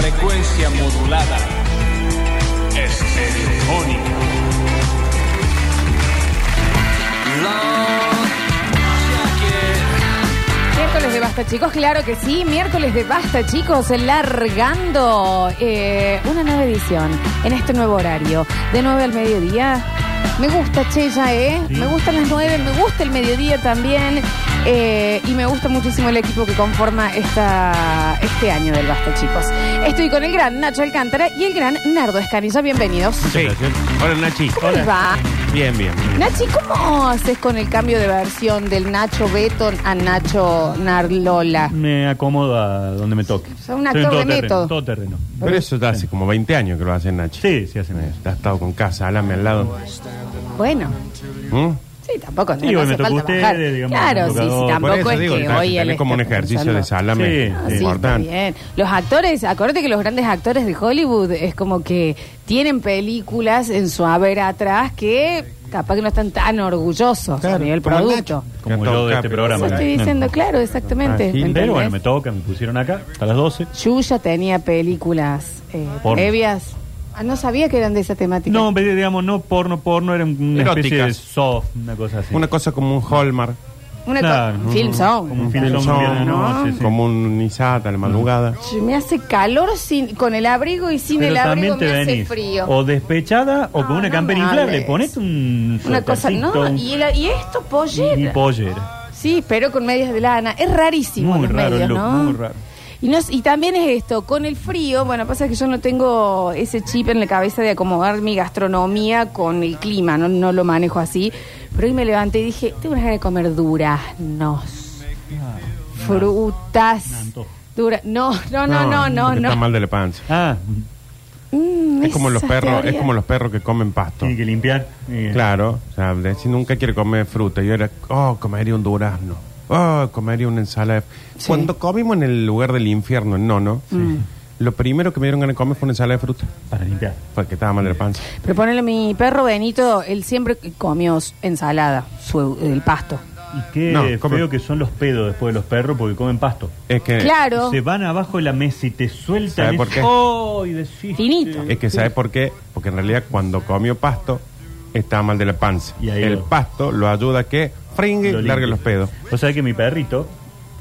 frecuencia modulada. Estereofónica. Miércoles de Basta, chicos, claro que sí. Miércoles de Basta, chicos, largando eh, una nueva edición en este nuevo horario. De 9 al mediodía. Me gusta, Chella, ¿eh? Me gustan las 9, me gusta el mediodía también. Eh, y me gusta muchísimo el equipo que conforma esta, este año del Basta, chicos. Estoy con el gran Nacho Alcántara y el gran Nardo Escanilla. Bienvenidos. Sí. Hola Nachi. ¿Cómo les va? Bien, bien. Nachi, ¿cómo haces con el cambio de versión del Nacho Beton a Nacho Narlola? Me acomodo a donde me toque. Sos un Soy actor de método. Todoterreno. Pero eso ya hace como 20 años que lo hace Nachi. Sí, sí, hacen eso. Ha estado con casa, alame al lado. Bueno, ¿Mm? Sí, tampoco no, Sí, no hoy me hace tocó falta ustedes, bajar. digamos, Claro, me sí, sí. Por tampoco eso es digo, que hoy tenés como un ejercicio de salame Sí, Ah, sí, está importante. bien. Los actores, acuérdate que los grandes actores de Hollywood es como que tienen películas en su haber atrás que capaz que no están tan orgullosos a Claro, nivel como el producto. Como Ya yo de este programa. Eso estoy ¿no? diciendo, claro, exactamente. Ah, ¿me Pero bueno, me toca, me pusieron acá hasta las 12. Yuya tenía películas eh, Porno. previas. Ah, no sabía que eran de esa temática. No, pero digamos, no porno, porno, era una especie de Eróticas. soft, una cosa así. Una cosa como un Hallmark, Una Claro, co- film song. Como un film song, ¿no? sí. como un Nisata a la madrugada. Che, Me hace calor sin, con el abrigo y sin Pero el abrigo también te me hace venís frío. o despechada o No, con una no campera me inflable. hables. Ponete un Una cosa, no, suétercito, y, la- y esto, y pollera. pollera. Sí, pero con medias de lana. Es rarísimo Muy los raro el medios, look, ¿no? muy raro. Y, no, y también es esto, con el frío, bueno, pasa que yo no tengo ese chip en la cabeza de acomodar mi gastronomía con el clima, no, no lo manejo así. Pero hoy me levanté y dije, tengo una ganas de comer duraznos, frutas. Un antojo. Dura, no, no, no, no, no, no. Está mal de la panza. Ah, Mm, Es como los perros, es como los perros que comen pasto. tiene que limpiar. eh, Claro, o sea, si nunca quiere comer fruta, yo era, oh, comería un durazno, oh, comería una ensalada. Sí. Cuando comimos en el lugar del infierno, en Nono, lo primero que me dieron ganas de comer fue una ensalada de fruta, Para limpiar. porque estaba mal de la panza. Pero ponele mi perro Benito, él siempre comió ensalada, su, el pasto. Y qué No, come- feo que son los pedos después de los perros porque comen pasto. Es que, Claro. Se van abajo de la mesa y te sueltan. ¿Sabe por qué? ¡Oh! y decís, Finito. es que ¿sabes por qué? Porque en realidad cuando comió pasto, estaba mal de la panza. Y ahí el lo- pasto lo ayuda a que fringue, lo largue limpia. los pedos. O sea que mi perrito,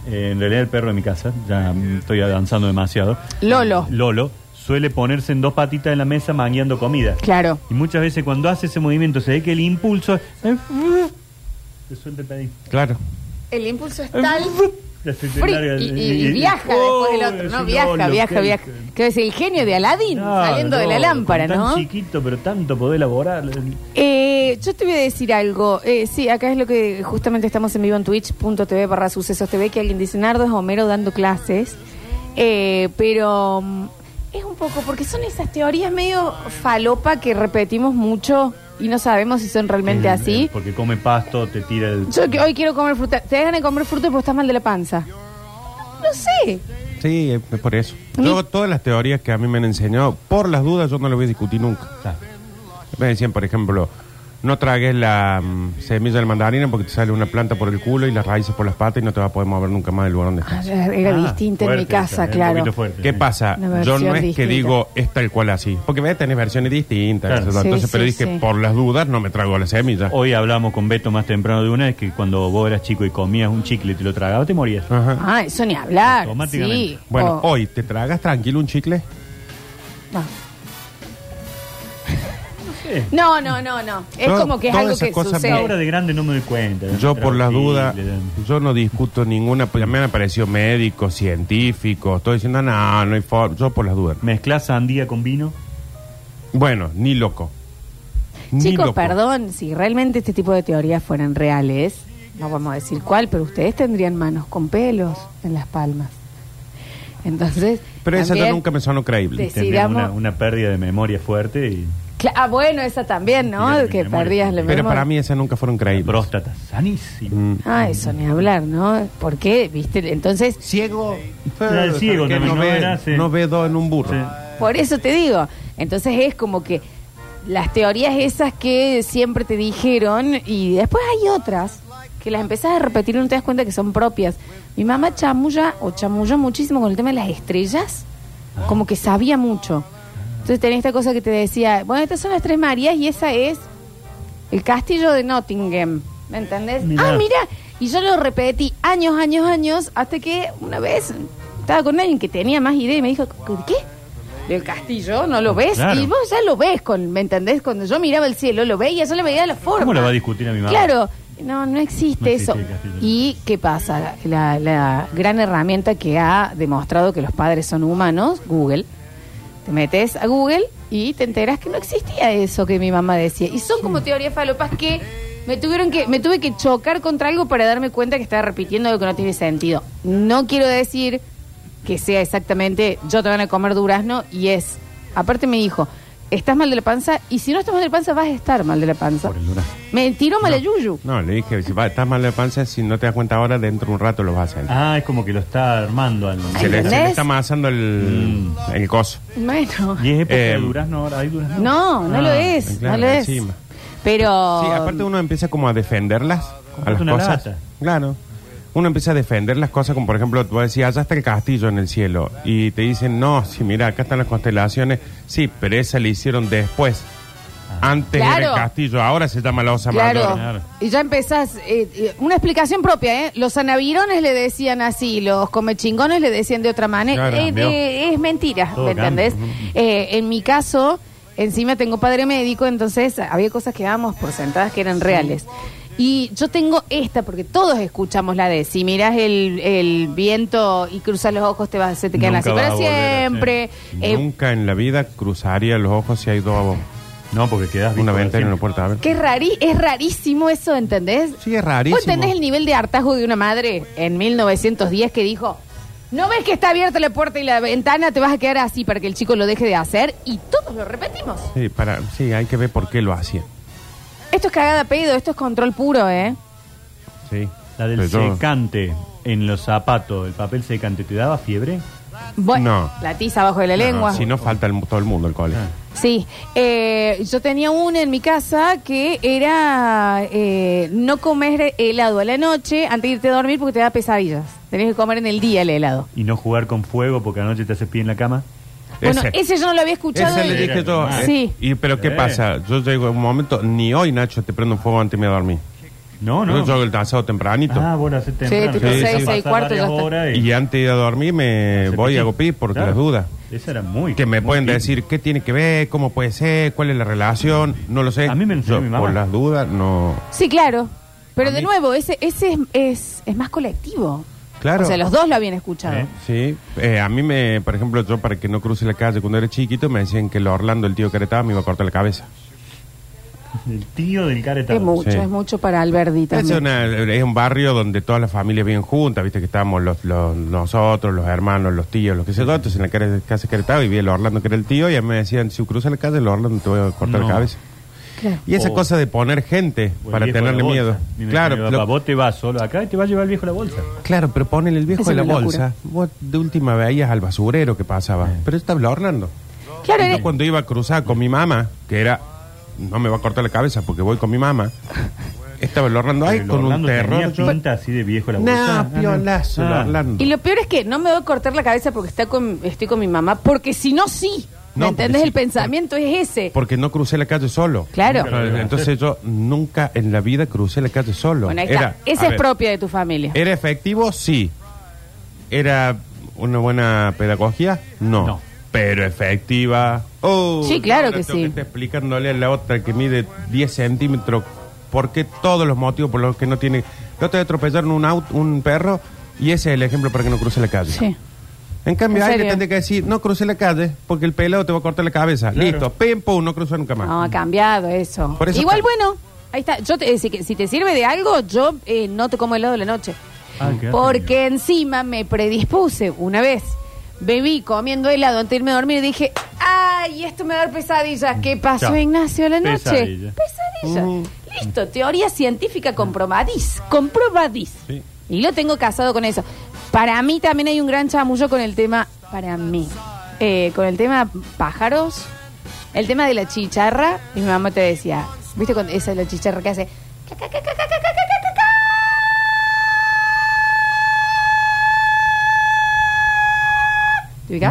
eh, en realidad el perro de mi casa, ya mm, estoy avanzando demasiado. Lolo. Lolo suele ponerse en dos patitas en la mesa mangueando comida. Claro. Y muchas veces cuando hace ese movimiento se ve que el impulso se suelta el pedín. Claro. El impulso es tal. Y, y- y viaja ¡Oh! después del otro, ¿no? Viaja, lo viaja, viaja. Que es el genio de Aladdin No, saliendo de no, la lámpara, con ¿no? Tan chiquito, pero tanto poder elaborar. Eh, yo te voy a decir algo. Eh, sí, acá es lo que justamente estamos en vivo en twitch.tv barra sucesos TV, que alguien dice, Nardo es Homero dando clases. Eh, pero mm, es un poco, porque son esas teorías medio falopa que repetimos mucho y no sabemos si son realmente Eh, así. eh, Porque come pasto, te tira el. Yo que hoy quiero comer fruta. ¿Te dejan de comer fruta porque estás mal de la panza? No sé. Sí, es por eso. Mi- Yo todas las teorías que a mí me han enseñado, por las dudas, yo no las voy a discutir nunca. Me decían, por ejemplo, no tragues la mm, semilla de mandarina porque te sale una planta por el culo y las raíces por las patas y no te vas a poder mover nunca más del lugar donde Ah, estás. Era ah, distinta en mi fuerte casa, esa, eh, Un claro. poquito fuerte. ¿Qué sí. pasa? Una Yo versión no es distinta. que digo es tal cual así, porque a tener versiones distintas. Claro. eso, Sí, entonces, pero dije, sí. por las dudas no me trago la semilla. Hoy hablamos con Beto más temprano de una vez que cuando vos eras chico y comías un chicle y te lo tragabas, te morías. Ajá. Ah, eso ni hablar. Automáticamente. Sí. Bueno, Oh, hoy te tragas tranquilo un chicle. no. No, no, no, no. Es Todo- como que es todas algo esas que cosas sucede. Ahora de grande no me doy cuenta. Yo por las Tranquilo, dudas, yo no discuto ninguna, pues me han aparecido médicos, científicos, estoy diciendo, no, no hay forma, yo por las dudas. Mezclas sandía con vino. Bueno, ni loco. Ni Chicos, loco. perdón, si realmente este tipo de teorías fueran reales, no vamos a decir cuál, pero ustedes tendrían manos con pelos en las palmas. Entonces, Pero esa también- nunca me sonó creíble. Decidamos- una, una pérdida de memoria fuerte y Cla- ah, bueno, esa también, ¿no? Que memoria. perdías la Pero memoria. para mí esas nunca fueron la creíbles. próstata sanísima. Mm. Ah, eso ni hablar, ¿no? ¿Por qué? ¿Viste? Entonces, Ciego. el ciego que también, no, no ve, era, sí. no ve dos en un burro. Sí. por eso te digo. Entonces es como que las teorías esas que siempre te dijeron y después hay otras que las empezás a repetir y no te das cuenta que son propias. Mi mamá chamulla o chamulló muchísimo con el tema de las estrellas. como que sabía mucho. Entonces tenía esta cosa que te decía, bueno, estas son las tres Marías y esa es el castillo de Nottingham. ¿Me entendés? Mirá. Ah, mira. Y yo lo repetí años, años, años, hasta que una vez estaba con alguien que tenía más idea y me dijo, ¿qué? Del castillo, ¿no lo ves? Claro. Y vos ya lo ves, con, ¿me entendés? Cuando yo miraba el cielo, lo veía, yo le veía la forma. ¿Cómo lo va a discutir a mi mamá? Claro, no, no existe, No existe eso. el. ¿Y qué pasa? La, la gran herramienta que ha demostrado que los padres son humanos, Google. Te metes a Google y te enteras que no existía eso que mi mamá decía. Y son como teorías falopas que me tuvieron que me tuve que chocar contra algo para darme cuenta que estaba repitiendo algo que no tiene sentido. No quiero decir que sea exactamente yo te van a comer durazno y es. Aparte me dijo, estás mal de la panza y si no estás mal de la panza vas a estar mal de la panza. Por el durazno. Me tiró mala yuyu. No, le dije, si va, estás mal de la panza, si no te das cuenta ahora, dentro de un rato lo vas a hacer. Ah, es como que lo está armando al se, le, se le ¿entendés? está amasando el, Mm. el coso. Bueno. ¿Y es época Eh, de durazno ahora? ¿Hay durazno? No, no Ah, lo es, claro, no lo es. encima. Pero Sí, aparte uno empieza como a defenderlas, a Comprate las una cosas. lata. Claro. Uno empieza a defender las cosas como por ejemplo, tú decías, allá está el castillo en el cielo. Y te dicen, no, sí, mira, acá están las constelaciones. Sí, pero esa le hicieron después. Antes era Claro. el castillo, ahora se llama la osa Claro. mayor. Claro. Y ya empezás. eh, eh, una explicación propia, ¿eh? Los anavirones le decían así, los comechingones le decían de otra manera. Claro, Eh, cambió. eh, es mentira, Todo ¿me entendés? cambia. Eh, en mi caso, encima tengo padre médico, entonces había cosas que dábamos por sentadas que eran reales. Y yo tengo esta, porque todos escuchamos la de si miras el, el viento y cruzas los ojos, te vas, se te quedan Nunca así para a volver a siempre. Eh, Nunca en la vida cruzaría los ojos si hay dos, No, porque quedas una ventana y una siempre. puerta. A ver. Que rari, es rarísimo eso, ¿entendés? Sí, es rarísimo. ¿Vos entendés el nivel de hartazgo de una madre en 1910 que dijo, no ves que está abierta la puerta y la ventana, te vas a quedar así para que el chico lo deje de hacer? Y todos lo repetimos. Sí, para, sí, hay que ver por qué lo hacían. Esto es cagada pedo, esto es control puro, ¿eh? Sí. La del todo- secante en los zapatos, el papel secante, ¿te daba fiebre? Bueno, No. la tiza abajo de la No, lengua. si no falta el- todo el mundo el cole. Ah. Sí, eh, yo tenía una en mi casa que era eh, no comer helado a la noche antes de irte a dormir porque te da pesadillas. Tenías que comer en el día el helado. Y no jugar con fuego porque anoche te haces pie en la cama. Bueno, Ese. ese yo no lo había escuchado. Ese y- le dije yo. Eh, Sí. Y, pero ¿qué Sí. pasa? Yo llego a un momento, ni hoy, Nacho, te prendo un fuego antes de irme a dormir. No, no. Yo llego el asado tempranito. Ah, vos lo haces temprano. tipo Sí, Empieza a seis, seis, pasar cuarto, varias ya está. horas Y antes de ir a dormir me Hace voy a hago pis por Claro. las dudas. Esa era muy. Que me muy pueden típica. decir qué tiene que ver, cómo puede ser, cuál es la relación, no lo sé. A mí me enseñó Yo, mi mamá. Por las dudas, no. Sí, claro. Pero A de mí- nuevo, ese, ese es, es, es más colectivo. Claro. O sea, los dos lo habían escuchado. ¿Eh? Sí, eh, a mí me, por ejemplo, yo para que no cruce la calle cuando era chiquito, me decían que el Orlando, el tío que estaba, me iba a cortar la cabeza. El tío del caretado. Es mucho, Sí. es mucho para Alberdi Es, también. una- es un barrio donde todas las familias viven juntas, viste que estábamos los, los- nosotros, los hermanos, los tíos, los que se yo. Entonces en la casa que estaba vivía el Orlando que era el tío y a mí me decían, si cruza la calle, el Orlando te voy a cortar No. la cabeza. Claro. Y esa O- cosa de poner gente O el para viejo de tenerle miedo. Mi- Claro, mi lo- vos te vas solo acá y te va a llevar el viejo la bolsa. claro, pero ponele el viejo de la una bolsa. Vos de última veías al basurero que pasaba. Pero estaba el Orlando. Claro, Y yo era- cuando iba a cruzar con mi mamá, que era, no me va a cortar la cabeza porque voy con mi mamá, estaba el Orlando ahí Pero el con un terror. tenía yo- pinta así de viejo la bolsa. No, Ah, no. piolazo, el Ah. Orlando. Y lo peor es que no me voy a cortar la cabeza porque está con, estoy con mi mamá, porque si no, sí. ¿Me No, entendés? El pensamiento es ese. Porque no crucé la calle solo. Claro. Nunca Entonces yo nunca en la vida crucé la calle solo. Bueno, ahí está. Era- Esa es ver, propia de tu familia. ¿Era efectivo? Sí. ¿Era una buena pedagogía? No. No. Pero efectiva. Oh, Sí, claro ahora que tengo sí. estar explicándole a la otra que mide 10 centímetros por qué todos los motivos por los que no tiene. La otra vez atropellaron un, auto, un perro y ese es el ejemplo para que no cruce la calle. Sí. En cambio, ¿En a él le serio? tendría que decir, no cruce la calle porque el pelado te va a cortar la cabeza. Claro. Listo, pim, pum, no cruza nunca más. No, ha cambiado eso. Por eso Igual, bueno, ahí está. Yo te, si, si te sirve de algo, yo eh, no te como helado de la noche. Ah, qué Porque encima me predispuse una vez. Bebí comiendo helado antes de irme a dormir y dije, ay, esto me va a dar pesadillas. ¿Qué pasó, Chao. Ignacio, a la noche? Pesadilla. Pesadilla. Listo, teoría científica comprobadís. Comprobadís. Sí. Y lo tengo casado con eso. Para mí también hay un gran chamullo con el tema, para mí, eh, con el tema pájaros, el tema de la chicharra. Y mi mamá te decía, ¿viste con esa es la chicharra que hace?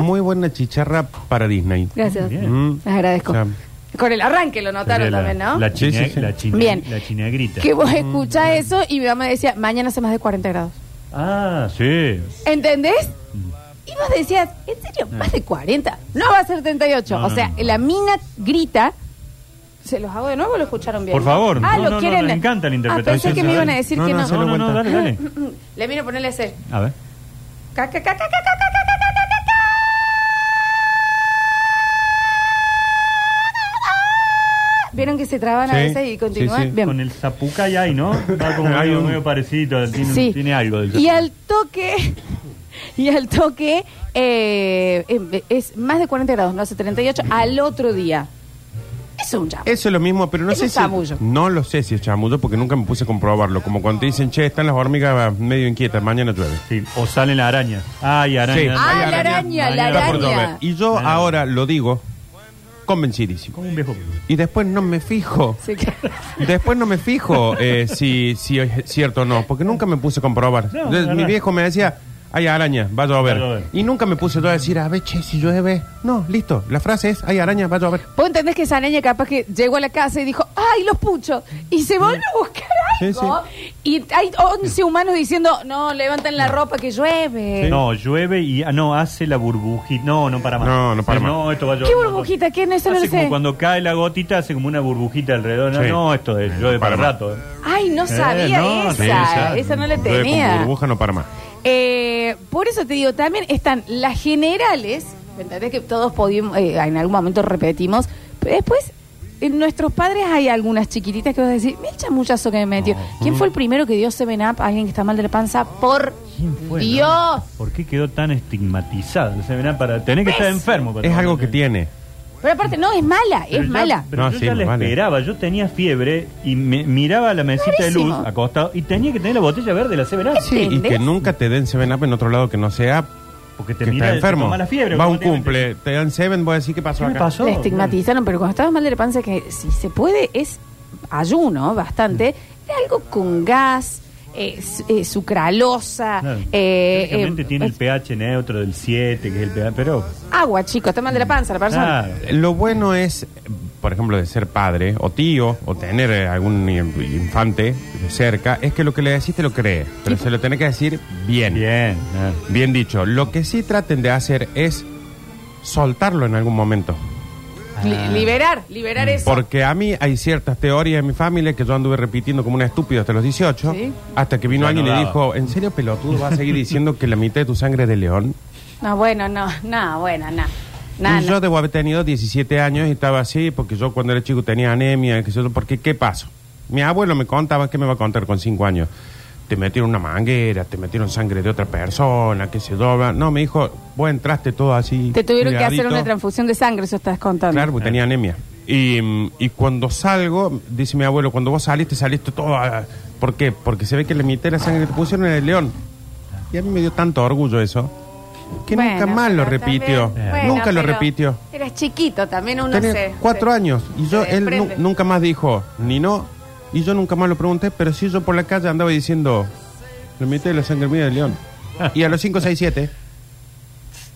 Muy buena chicharra para Disney. Gracias. Mm. Agradezco. Con el arranque lo notaron también, ¿no? La, chine, sí, la, chine, Bien. la. Que vos escuchás eso y mi mamá decía, mañana hace más de 40 grados. Ah, sí. ¿Entendés? Y vos decías, ¿en serio? ¿Más de 40? No va a ser 38. No, o sea, no. la mina grita. ¿Se los hago de nuevo o lo escucharon bien? Por favor. Ah, lo quieren. me encanta la Ah, interpretación. pensé que me iban a decir que no, no. No, dale, dale. Le vino a ponerle ese. A ver. Ca, ca, ca, ca, ¿Vieron que se traban a Sí, veces y continúan? sí, sí. Bien. Con el zapucay ahí, ¿no? Va como Hay medio, un- medio parecido. Tiene, Sí. tiene algo del Y zapucay. al toque, y al toque, eh, eh, es más de 40 grados, no hace 38, al otro día. Eso es un chamo. Eso es lo mismo, pero no Es sé un si. chamullo. No lo sé si es chamullo porque nunca me puse a comprobarlo. Como cuando te dicen, che, están las hormigas medio inquietas, mañana llueve. Sí, o salen las arañas. Ay, arañas. Sí. Ah, Ay, la araña. araña, la Está por llover. araña. Y yo Ah. ahora lo digo convencidísimo. Como un viejo. Y después no me fijo. Sí, claro. Después no me fijo eh, si, si es cierto o no, porque nunca me puse a comprobar. No, Entonces, verdad. mi viejo me decía, hay araña, va a llover. Va a llover. Y nunca me puse yo a decir, a ver, che, si llueve. No, listo. La frase es, hay araña, va a llover. Vos entendés que esa araña capaz que llegó a la casa y dijo, ¡ay, los puchos! Y se volvió a buscar Sí, algo. Y hay 11 humanos diciendo, no, levanten la ropa que llueve. No, llueve y ah, no, hace la burbujita. No, no para más. No, no para más. No, esto va a llover. ¿Qué burbujita? ¿Qué? No, eso no Hace lo como sé. cuando cae la gotita, hace como una burbujita alrededor. No, Sí. no, esto es, llueve para, para rato. eh. Ay, no Eh, sabía no, esa. sí, esa. esa no la Llueve con tenía. burbuja no para más. Eh, por eso te digo, también están las generales, ¿me entendés? Que todos podíamos, eh, en algún momento repetimos, pero después, en nuestros padres hay algunas chiquititas que vas a decir, mira el chamullazo que me metió. ¿Quién fue el primero que dio Seven Up a alguien que está mal de la panza? Por ¿Quién fue, Dios. no? ¿Por qué quedó tan estigmatizado? Se verá para tener que estar enfermo. para Es algo que tiene. Pero aparte, no, es mala, Pero es ya- mala. Pero No, yo sí, ya la vale. esperaba. Yo tenía fiebre y me miraba la mesita de luz acostado y tenía que tener la botella verde de la Seven Up. Sí, y ¿Entendés? que nunca te den Seven Up en otro lado que no sea Porque te que mira está te enfermo. toma la fiebre. Va a un cumple, te dan Seven, voy a decir qué pasó ¿Qué me acá. pasó? La estigmatizaron, pero cuando estabas mal de la panza, que si se puede, es ayuno bastante. Era algo con gas, eh, su- eh, sucralosa, Claro. eh, Teóricamente eh, tiene el pH neutro del 7, que es el pH, pero... agua, chicos, está mal de la panza la persona. Claro. Lo bueno es, por ejemplo, de ser padre o tío o tener eh, algún in- infante de cerca, es que lo que le decís te lo cree, pero se lo tenés que decir bien. Bien. Bien dicho. Lo que sí traten de hacer es soltarlo en algún momento. Li- Ah. liberar, liberar eso. Porque a mí hay ciertas teorías en mi familia que yo anduve repitiendo como un estúpido hasta los 18, Sí. hasta que vino Ya alguien no y daba. dijo, ¿en serio pelotudo vas a seguir diciendo que la mitad de tu sangre es de león? No, bueno, no, no, bueno, no. No, y yo no. debo haber tenido 17 años y estaba así porque yo cuando era chico tenía anemia, que sé yo, porque ¿qué pasó? Mi abuelo me contaba, ¿qué me va a contar con 5 años? Te metieron una manguera, te metieron sangre de otra persona, que se dobla. No, me dijo, vos entraste todo así. Te tuvieron que hacer cuidadito". una transfusión de sangre, eso estás contando. Claro, porque tenía anemia. Y, y cuando salgo, dice mi abuelo, cuando vos saliste, saliste todo. ah, ¿Por qué? Porque se ve que la mitad la sangre que te pusieron era el león. Y a mí me dio tanto orgullo eso. Que Bueno, nunca más lo repitió. también- bueno, nunca lo repitió. Eras chiquito, también uno Tenía se... cuatro se- años. Y yo, él nunca más dijo ni no. Y yo nunca más lo pregunté. Pero sí, yo por la calle andaba diciendo, la mitad de la sangre mía del león. Y a los 5, 6, 7.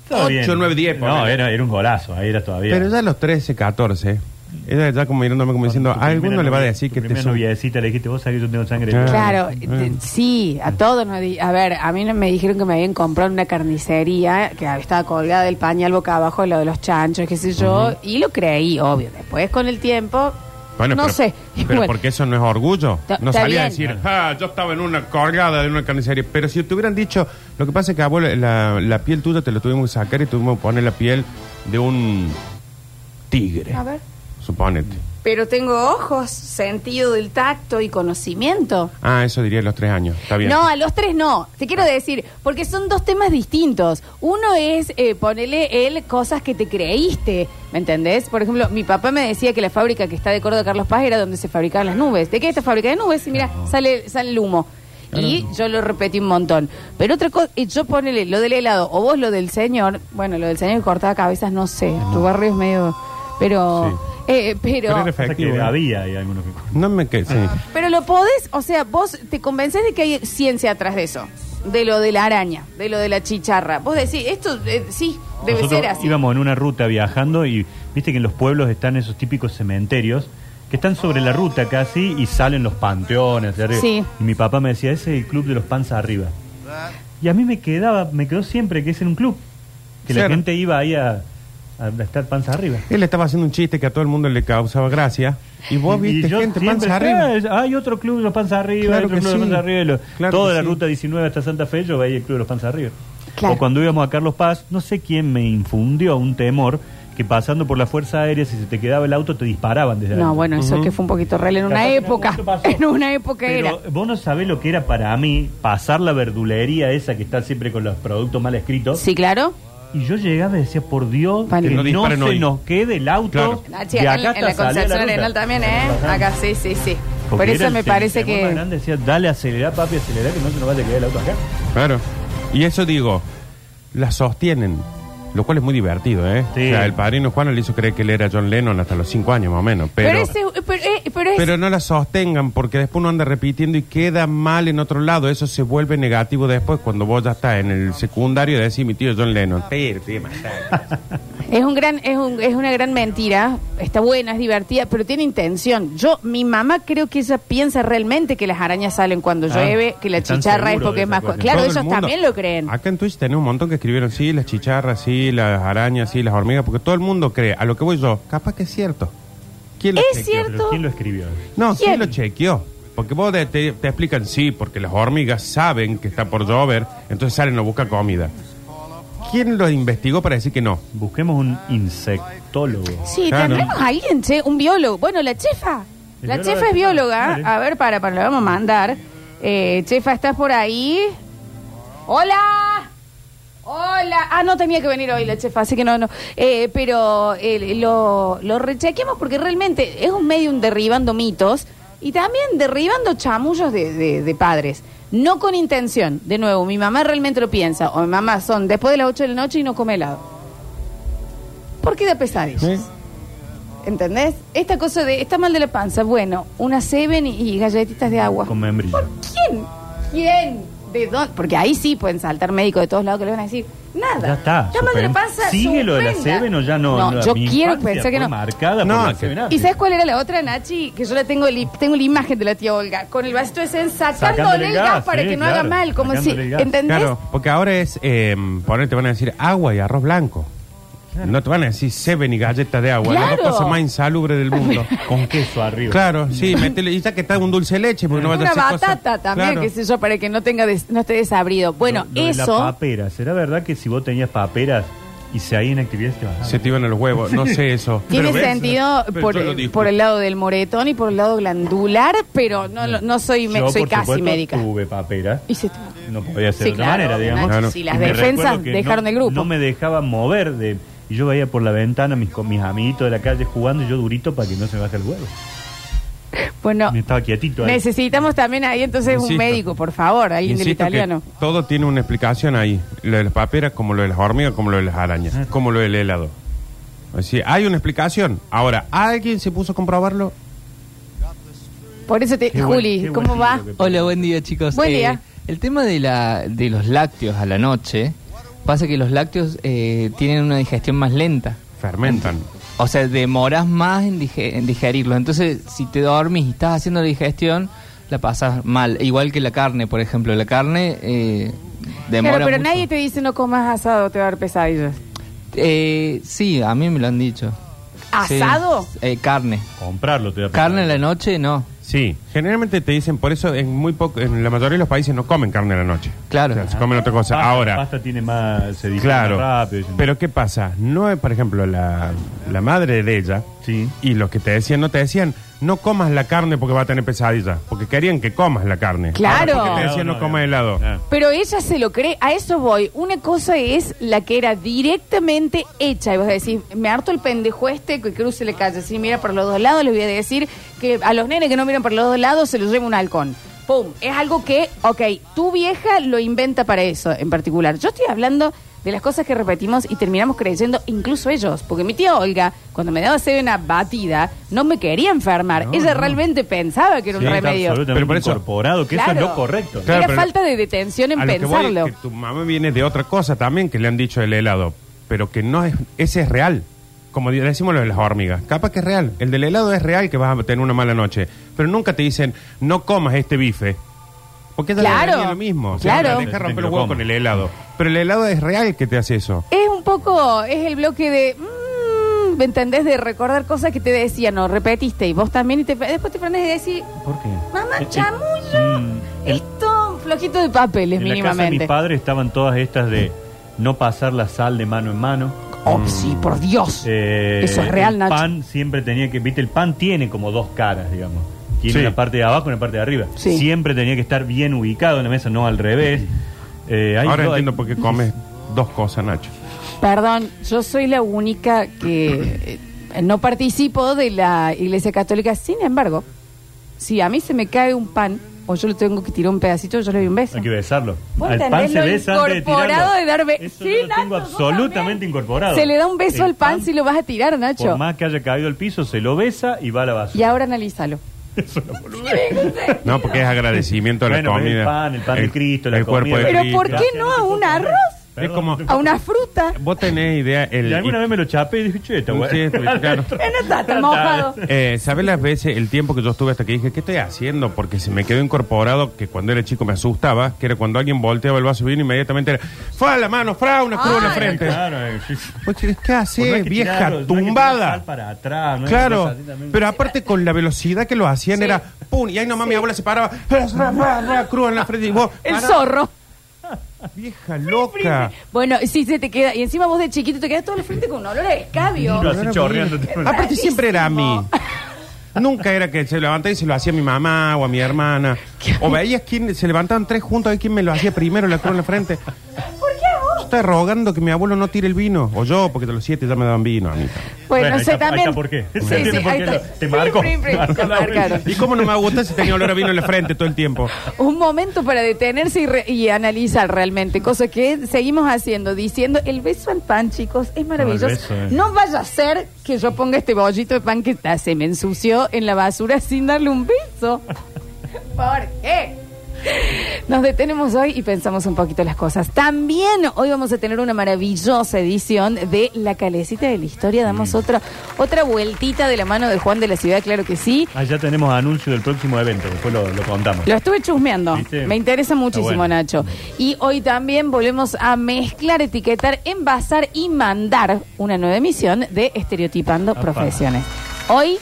Estaba bien. Ocho, nueve, diez, No, ponele. era, era un golazo, ahí era todavía. Pero ya a los 13, 14. Era ya como mirándome como diciendo, a alguno le va a decir tu que te primera su- noviecita le dijiste, vos sabés que yo tengo sangre. Ah. Claro, Ah. te- sí, a todos nos di- A ver, a mí no me dijeron que me habían comprado en una carnicería que estaba colgada del pañal boca abajo, lo de los chanchos, qué sé yo, y lo creí, obvio. Después, con el tiempo, Bueno, no pero, sé. Pero porque eso no es orgullo. Ta- No está salía a bien. decir, ah, yo estaba en una colgada de una carnicería. Pero si te hubieran dicho, lo que pasa es que, abuelo, la, la piel tuya te la tuvimos que sacar y tuvimos que poner la piel de un tigre. A ver. Suponete. Pero tengo ojos, sentido del tacto y conocimiento. Ah, eso diría a los tres años. Está bien. No, a los tres no. Te quiero decir, porque son dos temas distintos. Uno es eh, ponerle él cosas que te creíste, ¿me entendés? Por ejemplo, mi papá me decía que la fábrica que está de Córdoba Carlos Paz era donde se fabricaban las nubes. ¿De qué es esta fábrica de nubes? Y mira, sale, sale el humo. Y yo lo repetí un montón. Pero otra cosa, y yo ponele lo del helado, o vos lo del señor, bueno, lo del señor que cortaba cabezas, no sé. Tu barrio es medio. Pero. Sí. Eh, pero. Pero era Pasa efectivo. que ¿eh? había algunos que... No me quedé, sí. Pero lo podés, o sea, vos te convences de que hay ciencia atrás de eso. de lo de la araña, de lo de la chicharra. Vos decís, esto eh, sí, debe Nosotros ser así. íbamos en una ruta viajando y viste que en los pueblos están esos típicos cementerios que están sobre la ruta casi y salen los panteones de arriba. Sí. Y mi papá me decía, ese es el club de los panzas arriba. Y a mí me quedaba, me quedó siempre que es en un club. Que la Claro. gente iba ahí a, a estar panza arriba. Él estaba haciendo un chiste que a todo el mundo le causaba gracia. Y vos viste gente panza arriba. "Ah, Hay otro club de los panzas arriba, Claro hay otro que club de los sí. panzas arriba. y lo- Claro toda la sí. ruta 19 hasta Santa Fe, yo veía el club de los panzas arriba. Claro. O cuando íbamos a Carlos Paz, no sé quién me infundió un temor que pasando por la Fuerza Aérea, si se te quedaba el auto, te disparaban desde No, ahí. bueno, eso que fue un poquito real en una época. En una época Pero era. vos no sabés lo que era para mí pasar la verdulería esa que está siempre con los productos mal escritos. Sí, claro. Y yo llegaba y decía, por Dios, Vale. que Que no no, disparen se hoy. nos quede el auto. Claro. De acá en, en la hasta salir a Concepción ruta. Arenal también, ¿eh? Acá sí, sí, sí. Por Porque eso era me parece temor más que. grande, decía, dale, acelerar, papi, acelerar, que no se nos vaya a quedar el auto acá. Claro. Y eso digo, la sostienen. Lo cual es muy divertido, ¿eh? Sí. O sea, el padrino Juan le hizo creer que él era John Lennon hasta los cinco años más o menos. Pero, Pero, pero, ese, pero, eh, pero es- no la sostengan porque después uno anda repitiendo y queda mal en otro lado. Eso se vuelve negativo después cuando vos ya estás en el secundario y decís mi tío John Lennon. Pero, tío, matar. Es un gran, es, un- es una gran mentira. Está buena, es divertida, pero tiene intención. Yo, mi mamá creo que ella piensa realmente que las arañas salen cuando Ah, llueve, que la están chicharra es seguros porque de es más. esa co- cosa. Claro, Todo el ellos mundo. también lo creen. Acá en Twitch tenés un montón que escribieron, sí, las chicharras, sí, las arañas, sí, las hormigas, porque todo el mundo cree. A lo que voy yo, capaz que es cierto. ¿Quién lo Es chequeó? cierto. Pero ¿quién lo escribió? No, ¿Quién? ¿quién lo chequeó? Porque vos te, te- te explican, sí, porque las hormigas saben que está por llover, entonces salen a buscar comida. ¿Quién lo investigó para decir que no? Busquemos un insectólogo. Sí, Claro. tendremos a alguien, che, un biólogo. Bueno, la chefa. El La biólogo chefa es bióloga. A ver, para, para, la vamos a mandar. Eh, chefa, ¿estás por ahí? ¡Hola! Hola. Ah, no tenía que venir hoy la chefa, así que no, no. Eh, pero eh, lo, lo rechequeamos porque realmente es un medium derribando mitos y también derribando chamullos de, de- de padres. No con intención. De nuevo, mi mamá realmente lo piensa. O mi mamá son después de las 8 de la noche y no come helado. ¿Por qué da pesadillas? ¿Eh? ¿Entendés? Esta cosa de, está mal de la panza, bueno, una seven y, y galletitas de agua. Con membrillo. ¿Por quién? ¿Quién? ¿De dónde? Porque ahí sí pueden saltar médicos de todos lados que le van a decir, nada. Ya está. de la suspend- panza, ¿Sigue lo de la. Seven o ya no? No, yo quiero pensar que no. marcada No, por la. ¿Y sabes cuál era la otra, Nachi? Que yo la tengo, li- tengo la imagen de la tía Olga, con el vasito ese sacándole Sacándole el el gas, gas, para sí, que no claro, haga mal, como si, el. ¿entendés? Claro, porque ahora es, eh, poner, te van a decir agua y arroz blanco. No te van a decir seven y galletas de agua. Claro. dos cosas más insalubres del mundo. Con queso arriba. claro, sí, métele, y ya que está un dulce de leche, porque no vaya a Una hacer cosas- batata también, Claro. qué sé yo, para que no tenga des- no esté desabrido. Bueno, Lo- lo de La eso... papera. ¿Será verdad que si vos tenías paperas y se hay en actividades te bajaban? Se te iban a los huevos, no sé eso. Tiene Pero ves, sentido pero por, yo lo discuto. por el lado del moretón y por el lado glandular, pero no, lo- no soy, me- Yo, soy por casi supuesto, médica. tuve papera. Y se- No podía ser Sí, de otra claro, manera, digamos. Si las me defensas recuerdo que dejaron no- el grupo. No me dejaban mover de... Y yo veía por la ventana mis, con mis amiguitos de la calle jugando y yo durito para que no se me baje el huevo. Bueno, Me estaba quietito ahí. necesitamos también ahí entonces un médico, por favor, alguien del Insisto que italiano. todo tiene una explicación ahí. Lo de las paperas, como lo de las hormigas, como lo de las arañas, Ah. como lo del helado. Así, hay una explicación. Ahora, ¿alguien se puso a comprobarlo? Por eso te, Qué buen- Juli, qué buen ¿cómo va? libro que- Hola, buen día chicos. Buen Eh, día. El tema de, la, de los lácteos a la noche, pasa que los lácteos eh, tienen una digestión más lenta. Fermentan. O sea, demoras más en, dige- en digerirlo. Entonces, si te dormís y estás haciendo la digestión, la pasas mal. Igual que la carne, por ejemplo. La carne eh, demora Claro, pero mucho. nadie te dice no comas asado, te va a dar pesadillas. Eh, sí, a mí me lo han dicho. Sí. ¿Asado? Eh, carne. Comprarlo te da Carne en la noche, no. Sí, generalmente te dicen, por eso en muy poco, en la mayoría de los países no comen carne a la noche. Claro. O sea, se comen otra cosa. Pasta- Ahora, pasta tiene más... Se claro. más rápido. Pero ¿qué pasa? No es, por ejemplo, la, la madre de ella Sí. y los que te decían, no te decían, no comas la carne porque va a tener pesadilla. Porque querían que comas la carne. Claro. Ahora, porque te decían, no, comas helado. Pero ella se lo cree, a eso voy. Una cosa es la que era directamente hecha. Y vos decís, me harto el pendejo este que cruce la calle. Si mira por los dos lados, le voy a decir que a los nenes que no miran por los dos lados se los lleva un halcón. ¡Pum! Es algo que, ok, tu vieja lo inventa para eso en particular. Yo estoy hablando de las cosas que repetimos y terminamos creyendo, incluso ellos. Porque mi tía Olga, cuando me daba hacer una batida, no me quería enfermar. No, Ella no. realmente pensaba que era Sí, un remedio. Pero por eso- incorporado, que eso es lo correcto. Claro, era pero- falta de detención en A lo que voy es pensarlo. que tu mamá viene de otra cosa también que le han dicho el helado, pero que no es, ese es real. Como decimos lo de las hormigas. Capaz que es real. El del helado es real que vas a tener una mala noche. Pero nunca te dicen, no comas este bife. Porque ella Claro, le lo mismo. O sea, claro. Deja romper huevos coma. con el helado. Pero el helado es real que te hace eso. Es un poco, es el bloque de, mm, ¿me entendés? De recordar cosas que te decían o repetiste y vos también y te, después te prendes y decís, ¿Por qué? mamá, Eh, eh, chamullo, mm, el- esto, flojito de papeles en la casa de mínimamente. mis padres estaban todas estas de no pasar la sal de mano en mano. Oh, sí, por Dios. Eh, Eso es real, el Nacho. pan siempre tenía que, viste, el pan tiene como dos caras, digamos. Tiene Sí. una parte de abajo y una parte de arriba. Sí. Siempre tenía que estar bien ubicado en la mesa, no al revés. Eh, hay Ahora do- entiendo hay- por qué comes dos cosas, Nacho. Perdón, yo soy la única que eh, no participo de la Iglesia Católica. Sin embargo, si a mí se me cae un pan o yo le tengo que tirar un pedacito, yo le doy un beso. Hay que besarlo. ¿Vos Al pan se besa antes de incorporado tirarlo. de dar be- Eso Sí, yo lo Nacho, tengo absolutamente incorporado. Se le da un beso El al pan, si lo vas a tirar, Nacho. Por más que haya caído al piso, se lo besa y va a la basura. Y ahora analízalo. Eso es una boludez. No, porque es agradecimiento a la Bueno, comida. el pan, el pan de Cristo, la el cuerpo comida. de Pero Cristo. ¿por qué no a un arroz? Es como- A una fruta. Vos tenés idea. El, Y alguna vez me lo chapé y dije, che, está bueno. Sí, pues, claro. Eh, no está tan mojado. Eh, ¿Sabes las veces, el tiempo que yo estuve hasta que dije, ¿qué estoy haciendo? Porque se me quedó incorporado que cuando era chico me asustaba, que era cuando alguien volteaba el vaso de vino, inmediatamente era, ¡fue a la mano, fra, una cruz en la Ay, frente! Claro, eh, sí. Vos decís, ¿Qué Pues no hace, hay que vieja tirarlo, no hay que tirar tumbada? para atrás, no hay que Claro, tirar así también. pero aparte con la velocidad que lo hacían Sí. era ¡pum! Y ahí nomás mi abuela se paraba, ra, ra, ra, cruz en la frente y vos, El pará, zorro. Vieja loca. Bueno, sí se te queda. Y encima vos de chiquito te quedas todo el frente con un olor a escabio. Pero así chorreando. Aparte siempre era a mí. Nunca era que se levantaba y se lo hacía a mi mamá o a mi hermana. O veías quién se levantaban tres juntos a ver quién me lo hacía primero la cruz en la frente. Rogando que mi abuelo no tire el vino. O yo, porque de los siete ya me daban vino a mí. Bueno, Bueno, ahí sé está- ahí también. está por qué. Se entiende por ahí qué está. lo- te marcó. Prim, prim, Marcó te la marcaron. ¿Y cómo no me gusta si tenía olor a vino en la frente todo el tiempo? Un momento para detenerse y, re- y analizar realmente, cosa que seguimos haciendo, diciendo, el beso al pan, chicos, es maravilloso. No, el beso, eh. No vaya a ser que yo ponga este bollito de pan que está- se me ensució en la basura sin darle un beso. ¿Por qué? Nos detenemos hoy y pensamos un poquito las cosas. También hoy vamos a tener una maravillosa edición de La Calecita de la Historia. Damos otra, otra vueltita de la mano de Juan de la Ciudad, claro que sí. Ah, ya tenemos anuncio del próximo evento, después lo, lo contamos. Lo estuve chusmeando. ¿Viste? Me interesa muchísimo, bueno. Nacho. Y hoy también volvemos a mezclar, etiquetar, envasar y mandar una nueva emisión de Estereotipando. Profesiones. Hoy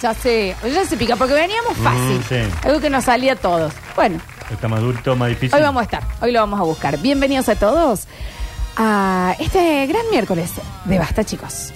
ya se, ya se pica, porque veníamos fácil. Mm, sí. Algo que nos salía a todos. Bueno, Está más hoy vamos a estar, hoy lo vamos a buscar. Bienvenidos a todos a este gran miércoles de Basta, chicos.